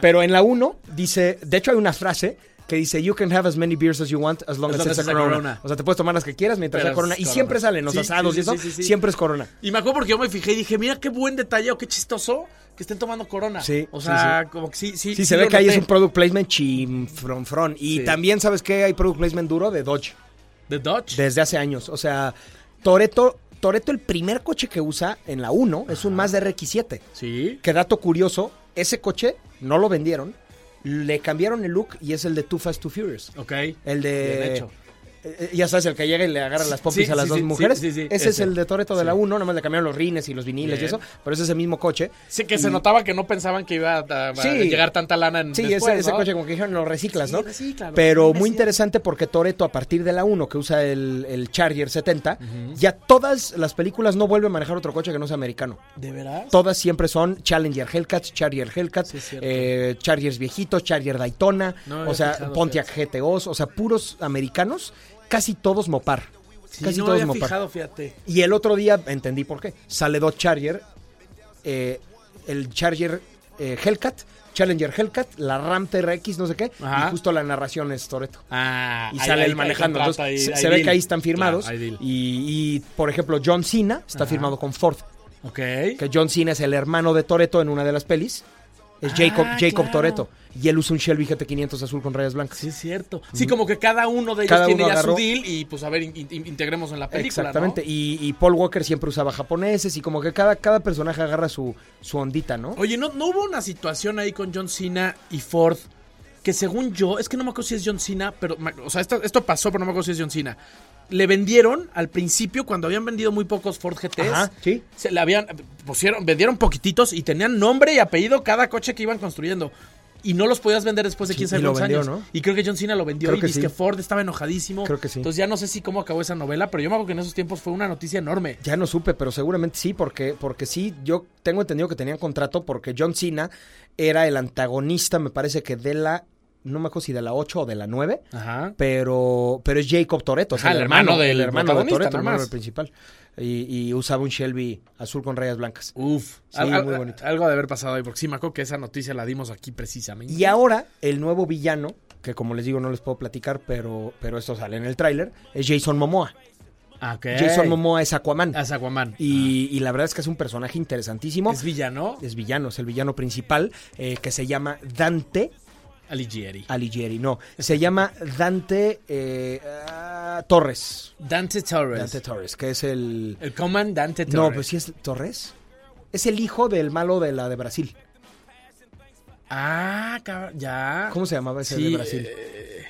pero en la 1 dice, de hecho hay una frase que dice, you can have as many beers as you want as long As as, long it's as a it's a corona. Corona. O sea, te puedes tomar las que quieras mientras Pero sea corona. Y Corona. siempre sale en los Sí, asados sí, y eso, sí, sí, sí. siempre es corona. Y me acuerdo porque yo me fijé y dije, mira qué buen detalle o qué chistoso que estén tomando Corona. Sí, O sí, sea, como que sí, sí. Sí, se ve que ahí es un product placement chimfronfron. Y Sí. también, ¿sabes qué? Hay product placement duro de Dodge. The Dodge. Desde hace años. O sea, Toreto, Toreto el primer coche que usa en la 1 es un Mazda RX-7. Sí. Que dato curioso, ese coche no lo vendieron, le cambiaron el look y es el de Too Fast, Too Furious. Ok. El de... Bien hecho. Eh, ya sabes, el que llega y le agarra las pompis Sí, a las sí, dos sí, mujeres. ese, es el de Toreto de la Sí. 1, nada más le cambiaron los rines y los viniles y eso, pero es ese mismo coche. Sí, que se notaba que no pensaban que iba a, llegar tanta lana en Sí, después, ese, ese coche como que dijeron lo reciclas, ¿no? recíclalo. Pero muy interesante porque Toreto a partir de la 1 que usa el, el Charger 70, ya todas las películas no vuelve a manejar otro coche que no sea americano. ¿De veras? Todas siempre son Challenger Hellcats, Charger Hellcats, eh, Chargers viejitos, Charger Daytona, No o sea, Pontiac. GTOs, o sea, puros americanos, casi todos Mopar. Sí, casi no todos había Mopar. fijado, fíjate. Y el otro día entendí por qué. Sale Dodge Charger, eh, el Charger eh, Hellcat, Challenger Hellcat, la Ram TRX, no sé qué, Ajá. y justo la narración es Toreto. Ah, Y sale ahí- él manejando. ahí Entonces, se, ahí- se ve que ahí están firmados. Claro, ahí deal. y, y, por ejemplo, John Cena está firmado con Ford. Ok. Que John Cena es el hermano de Toreto en una de las pelis. Es Ah, Jacob, Jacob claro. Toreto. Y él usa un Shelby GT500 azul con rayas blancas. Sí, es cierto. Sí, como que cada uno de ellos Cada tiene uno ya agarró- su deal y pues a ver, in- in- integremos en la película, Exactamente. ¿no? Y, y Paul Walker siempre usaba japoneses y como que cada, cada personaje agarra su, su ondita, ¿no? Oye, ¿no, ¿no hubo una situación ahí con John Cena y Ford que según yo, es que no me acuerdo si es John Cena, pero, o sea, esto, esto pasó, pero no me acuerdo si es John Cena. Le vendieron al principio, cuando habían vendido muy pocos Ford GTs, Ajá, sí. se le habían, pusieron, vendieron poquititos y tenían nombre y apellido cada coche que iban construyendo. Y no los podías vender después de Sí, 15 y lo años. vendió, ¿no? Y creo que John Cena lo vendió Creo y que dice sí. que Ford estaba enojadísimo. Creo que sí. Entonces ya no sé si cómo acabó esa novela, pero yo me acuerdo que en esos tiempos fue una noticia enorme. Ya no supe, pero seguramente sí, porque, porque sí, yo tengo entendido que tenían contrato porque John Cena era el antagonista, me parece que de la, no me acuerdo si de la 8 o de la 9, Ajá. pero, pero es Jacob Toreto, Ajá, el hermano del el hermano de el hermano del principal. Y, y usaba un Shelby azul con rayas blancas. Uf, Sí, Al- muy bonito. algo de haber pasado ahí, porque sí me acuerdo que esa noticia la dimos aquí precisamente. Y ahora, el nuevo villano, que como les digo no les puedo platicar, pero, pero esto sale en el tráiler, es Jason Momoa. Ah. Jason Momoa es Aquaman. Es Aquaman. Y, y la verdad es que es un personaje interesantísimo. Es villano. Es villano, es el villano principal, eh, que se llama Dante Alighieri. Alighieri. No, se llama Dante eh, ah, Torres. Dante Torres. Dante Torres, que es el... El comandante Torres. No, pues sí es Torres. Es el hijo del malo de la de Brasil. Ah, ya. ¿Cómo se llamaba ese Sí, de Brasil? eh,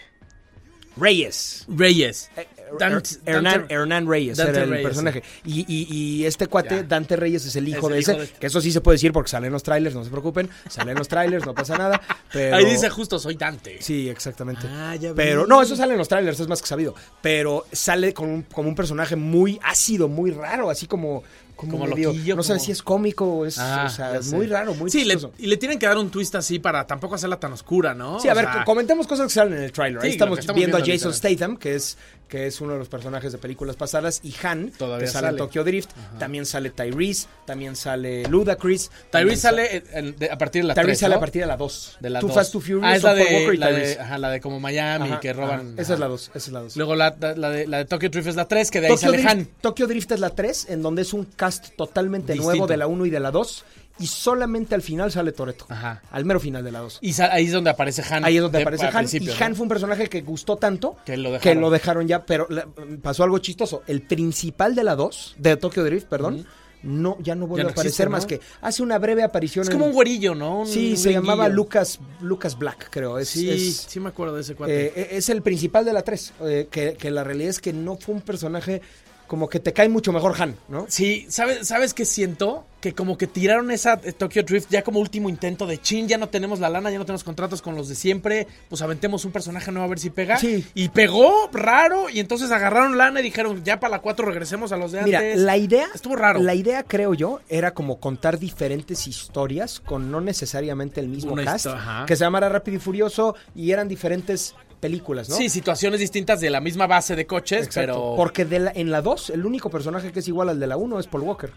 Reyes. Reyes. Dante, Dante- Hernán, Dante- Hernán Reyes Dante era el Reyes, personaje. Y, y- y este cuate, Ya. Dante Reyes, es el hijo Es de ese. Que eso sí se puede decir porque sale en los trailers, no se preocupen. Sale en los trailers, no pasa nada. [laughs] Pero... Ahí dice justo, soy Dante. Sí, exactamente. Ah, ya. Pero no, eso sale en los trailers, es más que sabido. Pero sale con un, como un personaje muy ácido, muy raro, así como. Como, Como medio- loquillo, No como- si es cómico o es. Ah, o sea, es sé. muy raro, muy Sí, le- y le tienen que dar un twist así para tampoco hacerla tan oscura, ¿no? Sí, a O ver, sea, comentemos cosas que salen en el trailer. Sí, Ahí estamos, viendo, viendo a Jason. Statham, que es, que es uno de los personajes de películas pasadas, y Han, Todavía que sale, en. Tokyo Drift. También sale Tyrese, también sale Ludacris. Tyrese sa- sale en- de- a partir de la Tyrese 3, sale ¿no? a partir de la 2. de la Too dos. Fast, Too Furious, Ah, es la de, Walker y la de, Tyrese. ajá, la de como Miami, Ajá, que roban. ajá. Esa es la 2, esa es la 2. Luego la, la- la de, la de Tokyo Drift es la 3, que de ahí Tokyo sale Drift, Han. Tokyo Drift es la 3, en donde es un cast totalmente Distinto. nuevo de la 1 y de la 2. Y solamente al final sale Toreto. Ajá. Al mero final de la 2. Y ahí es donde aparece Han. Ahí es donde de- aparece Han. y ¿no? Han fue un personaje que gustó tanto Que lo que dejaron. lo dejaron ya. Pero la- pasó algo chistoso. El principal de la 2, de Tokyo Drift, perdón, no, ya no vuelve no a aparecer existe, ¿no? más que hace una breve aparición. Es en- como un güerillo, ¿no? Un Sí, se llamaba Lucas, Lucas Black, creo. Es, Sí, es- sí me acuerdo de ese cuate. eh, es el principal de la 3. eh, que, que la realidad es que no fue un personaje como que te cae mucho mejor Han, ¿no? Sí, ¿sabes, ¿sabes qué siento? Que como que tiraron esa eh, Tokyo Drift ya como último intento de chin, ya no tenemos la lana, ya no tenemos contratos con los de siempre, pues aventemos un personaje nuevo a ver si pega. Sí. Y pegó raro, y entonces agarraron lana y dijeron, ya para la 4 regresemos a los de Mira, antes. la idea. Estuvo raro. La idea, creo yo, era como contar diferentes historias con no necesariamente el mismo Una cast. Que se llamara Rápido y Furioso y eran diferentes películas, ¿no? Sí, situaciones distintas de la misma base de coches, Exacto. pero... Porque de la- en la 2, el único personaje que es igual al de la 1 es Paul Walker.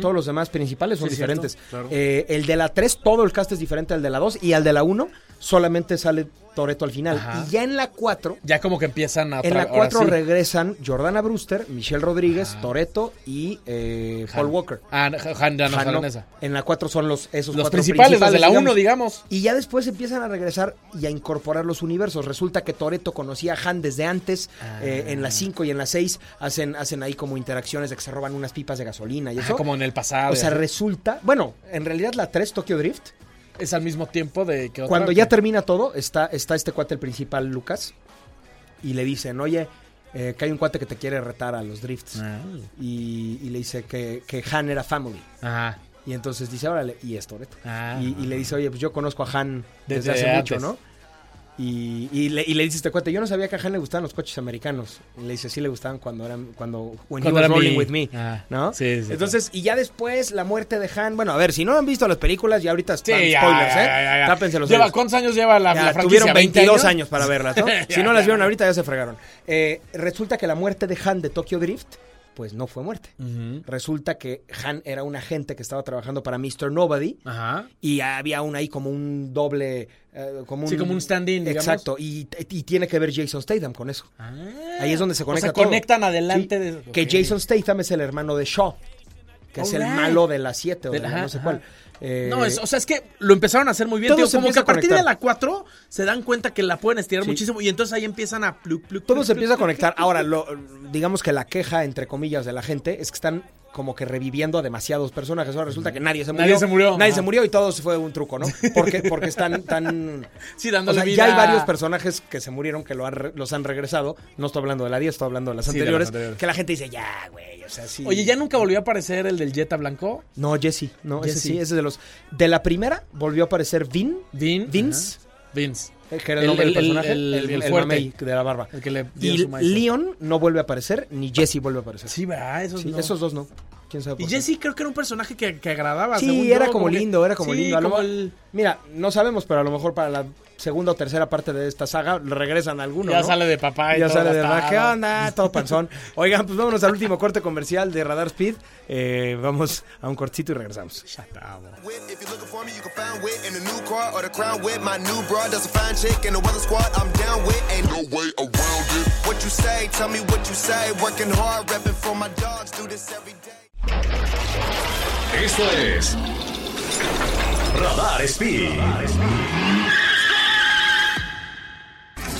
Todos los demás principales son Sí, diferentes. claro. Eh, el de la 3, todo el cast es diferente al de la 2. Y al de la 1, solamente sale Toreto al final. Ajá. Y ya en la 4, Ya como que empiezan a... en la otra- ahora 4 sí. regresan Jordana Brewster, Michelle Rodríguez, Toreto y eh, Paul Han. Walker. Ah, Han Han no. en la 4 son los esos Los cuatro principales, los de la 1, digamos. Y ya después empiezan a regresar y a incorporar los universos. Resulta que Toreto conocía a Han desde antes. Ah. eh, en la 5 y en la 6 hacen, hacen ahí como interacciones de que se roban unas pipas de gasolina y eso. como en el pasado. o sea, resulta. Bueno, en realidad la 3, Tokyo Drift. Es al mismo tiempo de que otra Cuando ya termina todo, está, está este cuate, el principal, Lucas. Y le dicen, oye, eh, que hay un cuate que te quiere retar a los drifts. Ah. Y, y le dice que, que Han era family. Ajá. Y entonces dice, órale, y es Toreto. Ah. y, y le dice, oye, pues yo conozco a Han desde, Desde hace mucho. ¿no? Y, y le, y le dice este cuate, yo no sabía que a Han le gustaban los coches americanos. Y le dice, sí le gustaban cuando eran, cuando, when he Cuando was era rolling with me, Ah, ¿no? sí, sí, Entonces, y ya después la muerte de Han, bueno, a ver, si no han visto las películas, ya ahorita Sí, están ya, spoilers, ya, ¿eh? ya, ya. Tápense los Lleva. ¿Cuántos años lleva la, la franquicia? tuvieron 20 22 años? para verlas, ¿no? [laughs] Si no las vieron ahorita, ya se fregaron. Eh, resulta que la muerte de Han de Tokyo Drift, pues no fue muerte. Resulta que Han era un agente que estaba trabajando para Mr. Nobody Ajá. y había un ahí como un doble... eh, como un, Sí, como un stand-in. Exacto, y, y tiene que ver Jason Statham con eso. Ahí es donde se O conecta sea, todo. conectan adelante Sí, de- Que. Jason Statham es el hermano de Shaw, que es el malo de la 7 o de la no sé cuál. Eh, No, es- o sea, es que lo empezaron a hacer muy bien. Todo tío, como que a a partir de la 4 se dan cuenta que la pueden estirar Sí. muchísimo y entonces ahí empiezan a pluk, pluk, todo pluk, se empieza a conectar. Ahora, lo, digamos que la queja, entre comillas, de la gente es que están como que reviviendo a demasiados personajes. Ahora resulta que nadie se murió. Nadie se murió. Nadie Ajá. se murió y todo fue un truco, ¿no? Porque, porque están tan... [laughs] Sí, O dándole sea, vida. ya hay varios personajes que se murieron que lo han los han regresado. No estoy hablando de la 10, estoy hablando de las Sí, de las anteriores. Que la gente dice, ya, güey, o sea, sí. Oye, ¿ya nunca volvió a aparecer el del Jetta Blanco? No, Jesse, no, ese sí, ese es de los... De la primera volvió a aparecer Vin, Vin. Vince, Ajá. Vince. Eh, que era el, nombre el- del personaje, el- el, mamey de la barba. El que le dio Y su. Leon no vuelve a aparecer, ni Jesse vuelve a aparecer. Sí, ¿verdad? Esos, Sí, no. esos dos no. ¿Quién sabe por Y? Jesse creo que era un personaje que, que agradaba. según Sí, yo, era como que- lindo, era como Sí, lindo. A como Mira, no sabemos, pero a lo mejor para la segunda o tercera parte de esta saga regresan a alguno, Ya ¿no? sale de papá y Ya todo sale de gastado. ¿qué onda? Todo panzón. Oigan, pues vámonos al último corte comercial de Radar Speed. Eh, vamos a un cortcito y regresamos. Wit, If you're looking for me, you can find wit in the new car or the crown wit. My new broad does a fine chick in the weather squad. I'm down with, ain't no way around it. What you say, tell me what you say. Working hard, repping for my dogs, do this every day. Esto es Radar Speed. Radar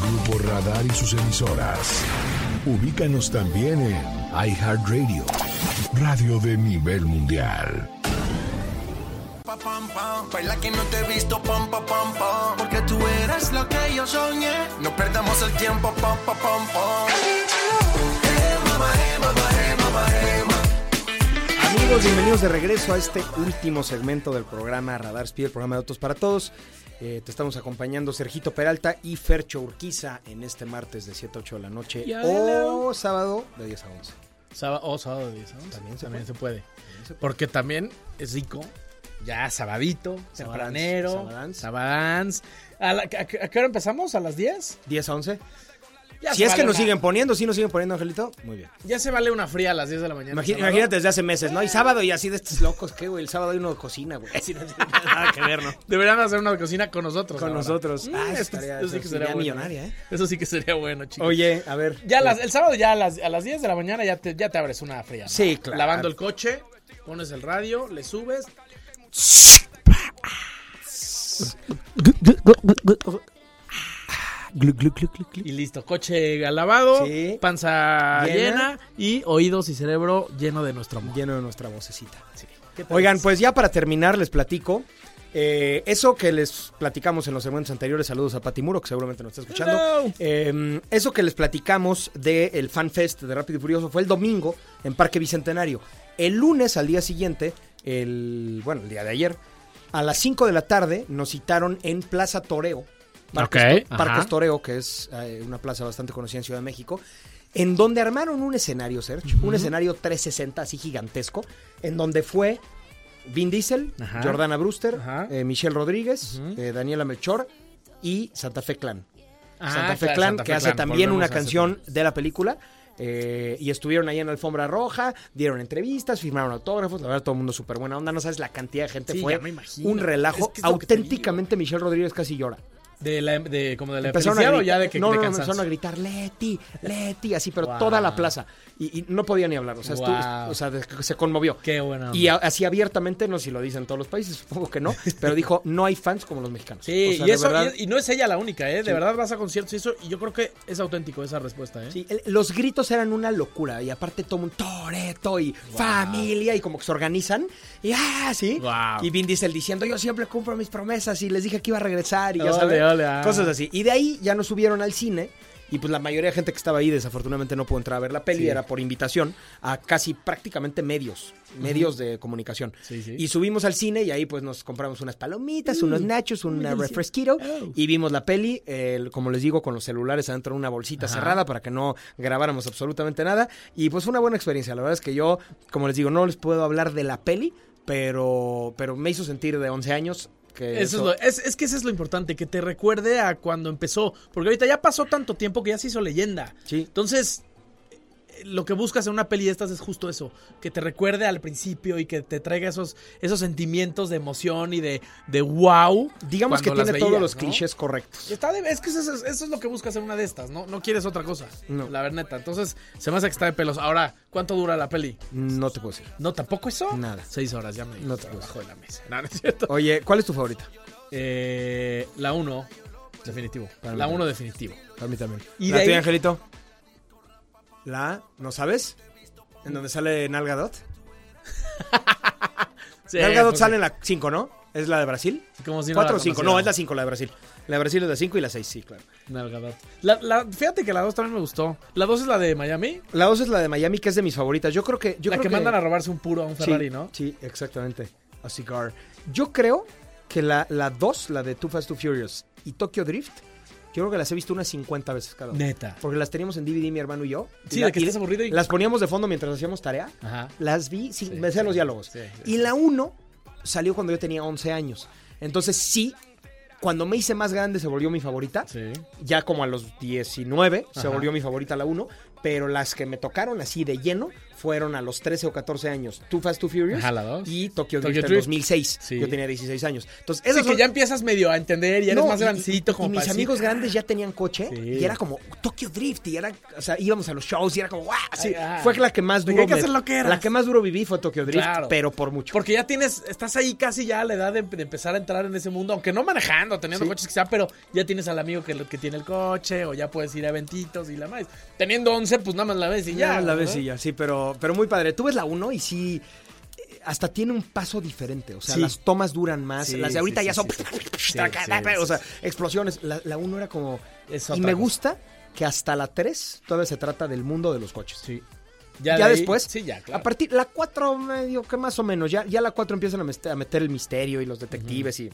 Grupo Radar y sus emisoras. Ubícanos también en iHeartRadio, radio de nivel mundial. Pa, pam, pam. Baila que no te he visto, pam, pa, pam, pam. Porque tú eres lo que yo soñé. No perdamos el tiempo, pam, pa, pam, pam. Hey, mama, hey, mama, hey, mama, hey, mama. Amigos, bienvenidos de regreso a este último segmento del programa Radar Speed, el programa de Autos para Todos. Eh, te estamos acompañando Sergito Peralta y Fercho Urquiza en este martes de 7 a 8 de la noche Ya, o sábado de 10 a 11. Sábado, o sábado de 10, ¿no? También se también se puede. Porque también es rico. Ya sabadito, tempranero, sabadans. sabadans. ¿A, la- a qué- a qué hora empezamos? ¿A las 10? 10 a 11. Ya Si es que nos una- siguen poniendo, si nos siguen poniendo, Angelito, muy bien. Ya se vale una fría a las 10 de la mañana. Imagínate desde hace meses, ¿no? Y sábado y así de estos locos, ¿qué, güey? El sábado hay uno de cocina, güey. Así no tiene [laughs] nada que ver, ¿no? Deberían hacer una cocina con nosotros. Con ahora. nosotros. Mm, Ah, eso esto- estaría- eso sí que sería sería bueno. millonaria, ¿eh? Eso sí que sería bueno, chicos. Oye, a ver. Ya las- el sábado ya a las, a las 10 de la mañana ya te, ya te abres una fría. ¿no? Sí, claro. Lavando el coche, pones el radio, le subes. [laughs] [laughs] Y listo, coche lavado, Sí. panza Llena. llena. y oídos y cerebro lleno de nuestro amor. lleno de nuestra vocecita. Oigan, pues ya para terminar les platico. eh, eso que les platicamos en los segmentos anteriores, saludos a Pati Muro, que seguramente nos está escuchando. Eh, eso que les platicamos del Fan Fest de Rápido y Furioso fue el domingo en Parque Bicentenario. El lunes, al día siguiente, el, bueno, el día de ayer, a las 5 de la tarde nos citaron en Plaza Toreo. Parques, Ok, Parques ajá. Toreo, que es eh, una plaza bastante conocida en Ciudad de México, en donde armaron un escenario, Sergio, un escenario 360 así gigantesco, en donde fue Vin Diesel, Ajá. Jordana Brewster, eh, Michelle Rodríguez, eh, Daniela Melchor y Santa Fe Clan. Ah, Santa Fe claro, Clan, Santa que hace también volvemos una canción de la película. eh, y estuvieron ahí en la alfombra roja, dieron entrevistas, firmaron autógrafos, la verdad todo el mundo súper buena onda, no sabes la cantidad de gente, Sí, fue un relajo, Es que auténticamente Michelle Rodríguez casi llora. De la, de, como de la Empezaron a o gritar, ya de que no, de no, no, cansancio? empezaron a gritar Leti, Leti, así, pero Wow. toda la plaza. Y, y no podía ni hablar, o sea, Wow. o sea, de- se conmovió. Qué buena Y a- así abiertamente, no sé si lo dicen todos los países, supongo que no, [laughs] pero dijo, no hay fans como los mexicanos. Sí, O sea, y, eso, verdad- y, y no es ella la única, ¿eh? De Sí. verdad vas a conciertos y eso, y yo creo que es auténtico esa respuesta, ¿eh? Sí, el- los gritos eran una locura y aparte todo un toreto y familia y como que se organizan y ah, sí. Wow. Y Vin Diesel diciendo, yo siempre cumplo mis promesas y les dije que iba a regresar y ya sabes, ah. cosas así. Y de ahí ya nos subieron al cine Y pues la mayoría de gente que estaba ahí desafortunadamente no pudo entrar a ver la peli, Sí. era por invitación a casi prácticamente medios, medios de comunicación. Sí, sí. Y subimos al cine y ahí pues nos compramos unas palomitas, unos nachos, un refresquito Oh. y vimos la peli, el- como les digo, con los celulares adentro de una bolsita Ajá. cerrada para que no grabáramos absolutamente nada. Y pues fue una buena experiencia. La verdad es que yo, como les digo, no les puedo hablar de la peli, pero, pero me hizo sentir de 11 años que Eso es, lo- es, es que eso es lo importante, que te recuerde a cuando empezó. Porque ahorita ya pasó tanto tiempo que ya se hizo leyenda. Sí. Entonces, lo que buscas en una peli de estas es justo eso. Que te recuerde al principio y que te traiga esos, esos sentimientos de emoción y de, de wow. Digamos que tiene todos veías, los ¿no? clichés correctos. Está de- es que eso, es- eso es lo que buscas en una de estas, ¿no? No quieres otra cosa. No. La verdad. Entonces, se me hace que está de pelos. Ahora, ¿cuánto dura la peli? No te puedo decir. No, tampoco eso. Nada. Seis horas, ya me No te bajo de la mesa. [laughs] No, no es cierto. Oye, ¿cuál es tu favorita? Eh, la 1, definitivo. Para La también. 1, definitivo. Para mí también. Y ¿La de tuya, Angelito? ¿La? ¿No sabes? ¿En donde sale Nal Gadot? [laughs] Sí, Gal Gadot pues, sale en la 5, ¿no? ¿Es la de Brasil? Como si no 4 la o 5. conociera. No, es la 5, la de Brasil. La de Brasil es la 5 y la 6, sí, claro. Nal Gadot. La, la- fíjate que la 2 también me gustó. La 2 es la de Miami. La 2 es la de Miami, que es de mis favoritas. Yo creo que. Yo la creo que, mandan a robarse un puro a un Sí, Ferrari, ¿no? Sí, exactamente. A cigar. Yo creo que la 2, la, de Too Fast, Too Furious y Tokyo Drift, yo creo que las he visto unas 50 veces cada una. Neta. Porque las teníamos en DVD mi hermano y yo. Sí, Y la- de que estás aburrido y- Las poníamos de fondo mientras hacíamos tarea. Ajá. Las vi, sí, Sí, me sí, los diálogos. sí. Y la 1 salió cuando yo tenía 11 años. Entonces sí, cuando me hice más grande se volvió mi favorita. Sí. Ya como a los 19 se volvió mi favorita la 1. Pero las que me tocaron así de lleno fueron a los 13 o 14 años. Too Fast, Too Furious Ajá, la dos. y Tokyo, Tokyo Drift en Drift. 2006. Sí. Yo tenía 16 años. Entonces, Es esas que son- ya empiezas medio a entender y eres no, más y- grandecito y, como y mis amigos decir, grandes ya tenían coche Sí. y era como Tokyo Drift y era, o sea, íbamos a los shows y era como, ¡guau! Sí, Ay, ah. fue la que más que duro que hacer lo que la que más duro viví fue Tokyo Drift, Claro. pero por mucho. Porque ya tienes, estás ahí casi ya a la edad de, de empezar a entrar en ese mundo, aunque no manejando, teniendo Sí. coches quizá, pero ya tienes al amigo que, que tiene el coche, o ya puedes ir a eventitos y la más. Teniendo 11, pues nada más la ves y ya. ya la ¿verdad? y ya, sí, pero, pero muy padre. Tú ves la 1 y sí, eh, hasta tiene un paso diferente. O sea, Sí. las tomas duran más. Sí, las de ahorita sí, ya son. [laughs] [laughs] o sea, explosiones. La, la 1 era como. Es y me cosa. gusta que hasta la 3 todavía se trata del mundo de los coches. Sí. Ya, de después, Sí, ya, claro. a partir la 4 medio que más o menos, ya, ya la 4 empiezan a, meter el misterio y los detectives y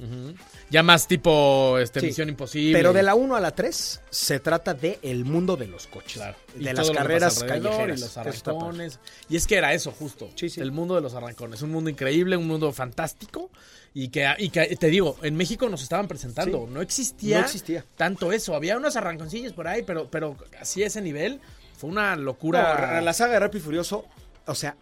Ya más tipo este, Sí. Misión Imposible. pero de la 1 a la 3 se trata de el mundo de los coches, Claro. De las carreras callejeras. Y los arrancones. Y es que era eso, justo. Sí, sí. El mundo de los arrancones. Un mundo increíble, un mundo fantástico. Y que, y que te digo, en México nos estaban presentando. Sí. No existía, No existía. tanto eso. Había unos arranconcillos por ahí, pero, pero así a ese nivel fue una locura. No, la saga de Rápido y Furioso, o sea,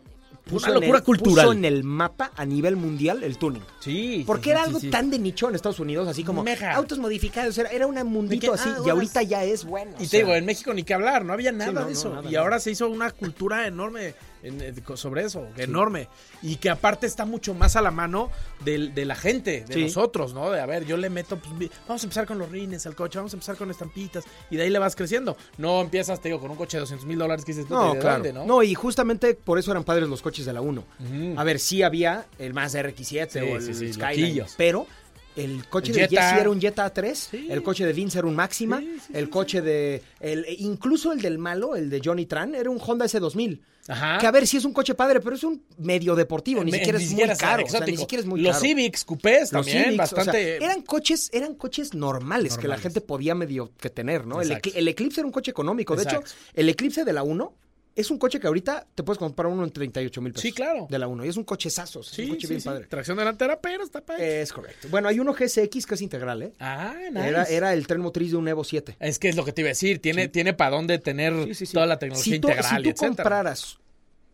puso Una en locura el- cultural. puso en el mapa a nivel mundial el tuning. Sí. Porque sí, era sí, algo sí. tan de nicho en Estados Unidos, así como Mega. autos modificados, era, era un mundito que, así, ah, y ahorita ya es bueno. Y te digo, en México ni que hablar, no había nada no, de no, eso. nada, y nada. ahora se hizo una cultura enorme en- sobre eso, enorme. Y que aparte está mucho más a la mano del- de, la gente, de Sí. nosotros, ¿no? De a ver, yo le meto, pues, vamos a empezar con los rines al coche, vamos a empezar con estampitas, y de ahí le vas creciendo. No empiezas, te digo, con un coche de 200 mil dólares que dices, puta, ¿y No, de claro. dónde, no? no? y justamente por eso eran padres los coches de la 1. Ujú. A ver, sí había el Mazda RX-7 Sí, o el Skyline, pero el coche El de. Jesse era un Jetta 3, Sí. el coche de Vince era un Máxima, Sí, sí, el coche de el incluso el del malo, el de Johnny Tran era un Honda S2000. Ajá. Que a ver, sí es un coche padre, pero es un medio deportivo, ni Me- siquiera es muy caro, o sea, ni siquiera es muy Los caro. Civics, coupés Los también, Civics, o sea, bastante... eran coches, eran coches normales, que la gente podía medio que tener, ¿no? El, Eclipse era un coche económico. De Exacto. hecho, el Eclipse de la 1 es un coche que ahorita te puedes comprar uno en 38 mil pesos. Sí, claro. De la 1. Y es un cochezazo, es Sí, un coche sí, bien sí. padre. Tracción delantera, pero está padre. Es correcto. Bueno, hay uno GSX que es integral, ¿eh? ah, nice. Era, era el tren motriz de un Evo 7. Es que es lo que te iba a decir, tiene, tiene para dónde tener toda la tecnología si tú, integral, si tú y compraras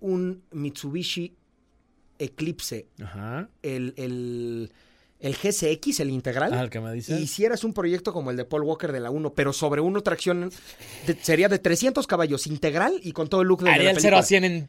un Mitsubishi Eclipse, Ajá. el, el, el GSX, el integral, Ah, el que me dices. y hicieras un proyecto como el de Paul Walker de la 1, pero sobre una tracción, de- sería de 300 caballos integral y con todo el look de, Haría la el 0 a película. 100 en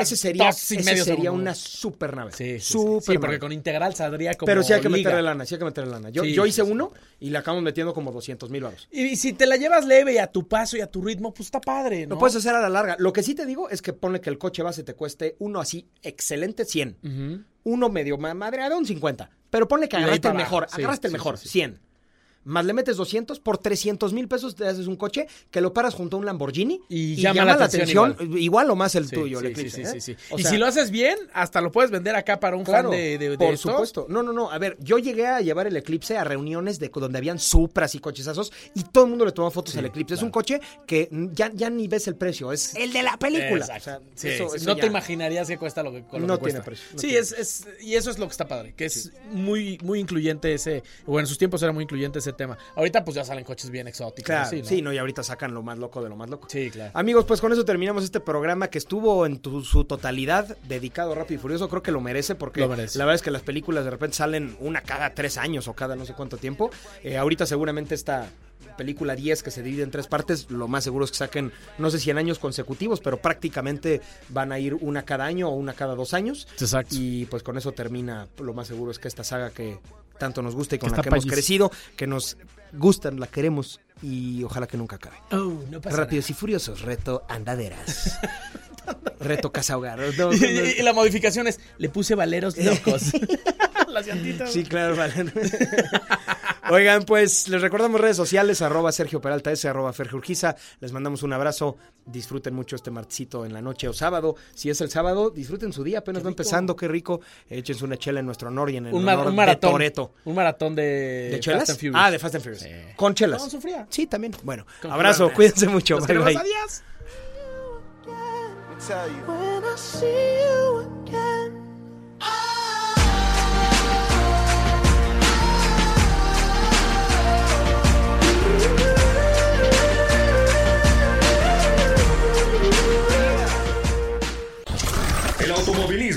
Ese sería, ese sería una super nave. Sí, super Sí, porque con integral saldría como Pero sí hay que liga. meterle lana, sí hay que meterle lana. Yo, Sí, yo hice uno y le acabamos metiendo como 200 mil baros. Y si te la llevas leve y a tu paso y a tu ritmo, pues está padre, ¿no? Lo puedes hacer a la larga. Lo que sí te digo es que pone que el coche base te cueste uno así excelente 100. Ujú. Uno medio ma- madreado un 50. Pero ponle que agarraste el mejor. agarraste el mejor sí, sí. 100. Más le metes 200, por 300 mil pesos te haces un coche que lo paras junto a un Lamborghini Y llama la atención igual. o más el Sí, tuyo, el sí, Eclipse. sí, ¿eh? sí, sí. O y sea, si lo haces bien, hasta lo puedes vender acá para un Claro, fan de, de, de por esto. supuesto. No, no, no. A ver, yo llegué a llevar el Eclipse a reuniones de donde habían Supras y cochesazos y todo el mundo le tomaba fotos al Eclipse. Es un coche que ya, ya ni ves el precio, es el de la película. Exacto. O sea, Sí, eso- sí, eso no ya- te imaginarías que cuesta lo que, con lo No que tiene cuesta. precio, no sí, tiene es, es, y eso es lo que está padre, que es muy, muy incluyente ese, o en sus tiempos era muy incluyente ese tema. Ahorita pues ya salen coches bien exóticos. Claro, así, ¿no? sí, no, y ahorita sacan lo más loco de lo más loco. Sí, claro. Amigos, pues con eso terminamos este programa que estuvo en tu- su totalidad dedicado a Rápido y Furioso. Creo que lo merece porque Lo merece. la verdad es que las películas de repente salen una cada tres años o cada no sé cuánto tiempo. Eh, ahorita seguramente esta película 10 que se divide en tres partes, lo más seguro es que saquen, no sé si en años consecutivos, pero prácticamente van a ir una cada año o una cada dos años. Exacto. Y pues con eso termina, lo más seguro es que esta saga que tanto nos gusta y con Que la que hemos crecido, que nos gustan, la queremos y ojalá que nunca acabe. Oh, no pasa Rápidos y Furiosos, reto andaderas. [laughs] reto casa hogar. No, no, nada. no. Y, y la modificación es, le puse valeros locos. [laughs] Las llantitas. Sí, claro, vale. [laughs] Oigan, pues les recordamos redes sociales, arroba Sergio Peralta S, arroba Fergio Urquiza. Les mandamos un abrazo. Disfruten mucho este martesito en la noche o sábado. Si es el sábado, disfruten su día. Apenas va empezando, qué rico. Échense una chela en nuestro honor y en el Un, ma- honor un maratón. de Toreto. Un maratón de, ¿De chelas? Fast and Furious. Ah, de Fast and Furious. Con chelas. Con su fría. Sí, también. Bueno, Con abrazo, fría. cuídense mucho. Bye, bye. Adiós.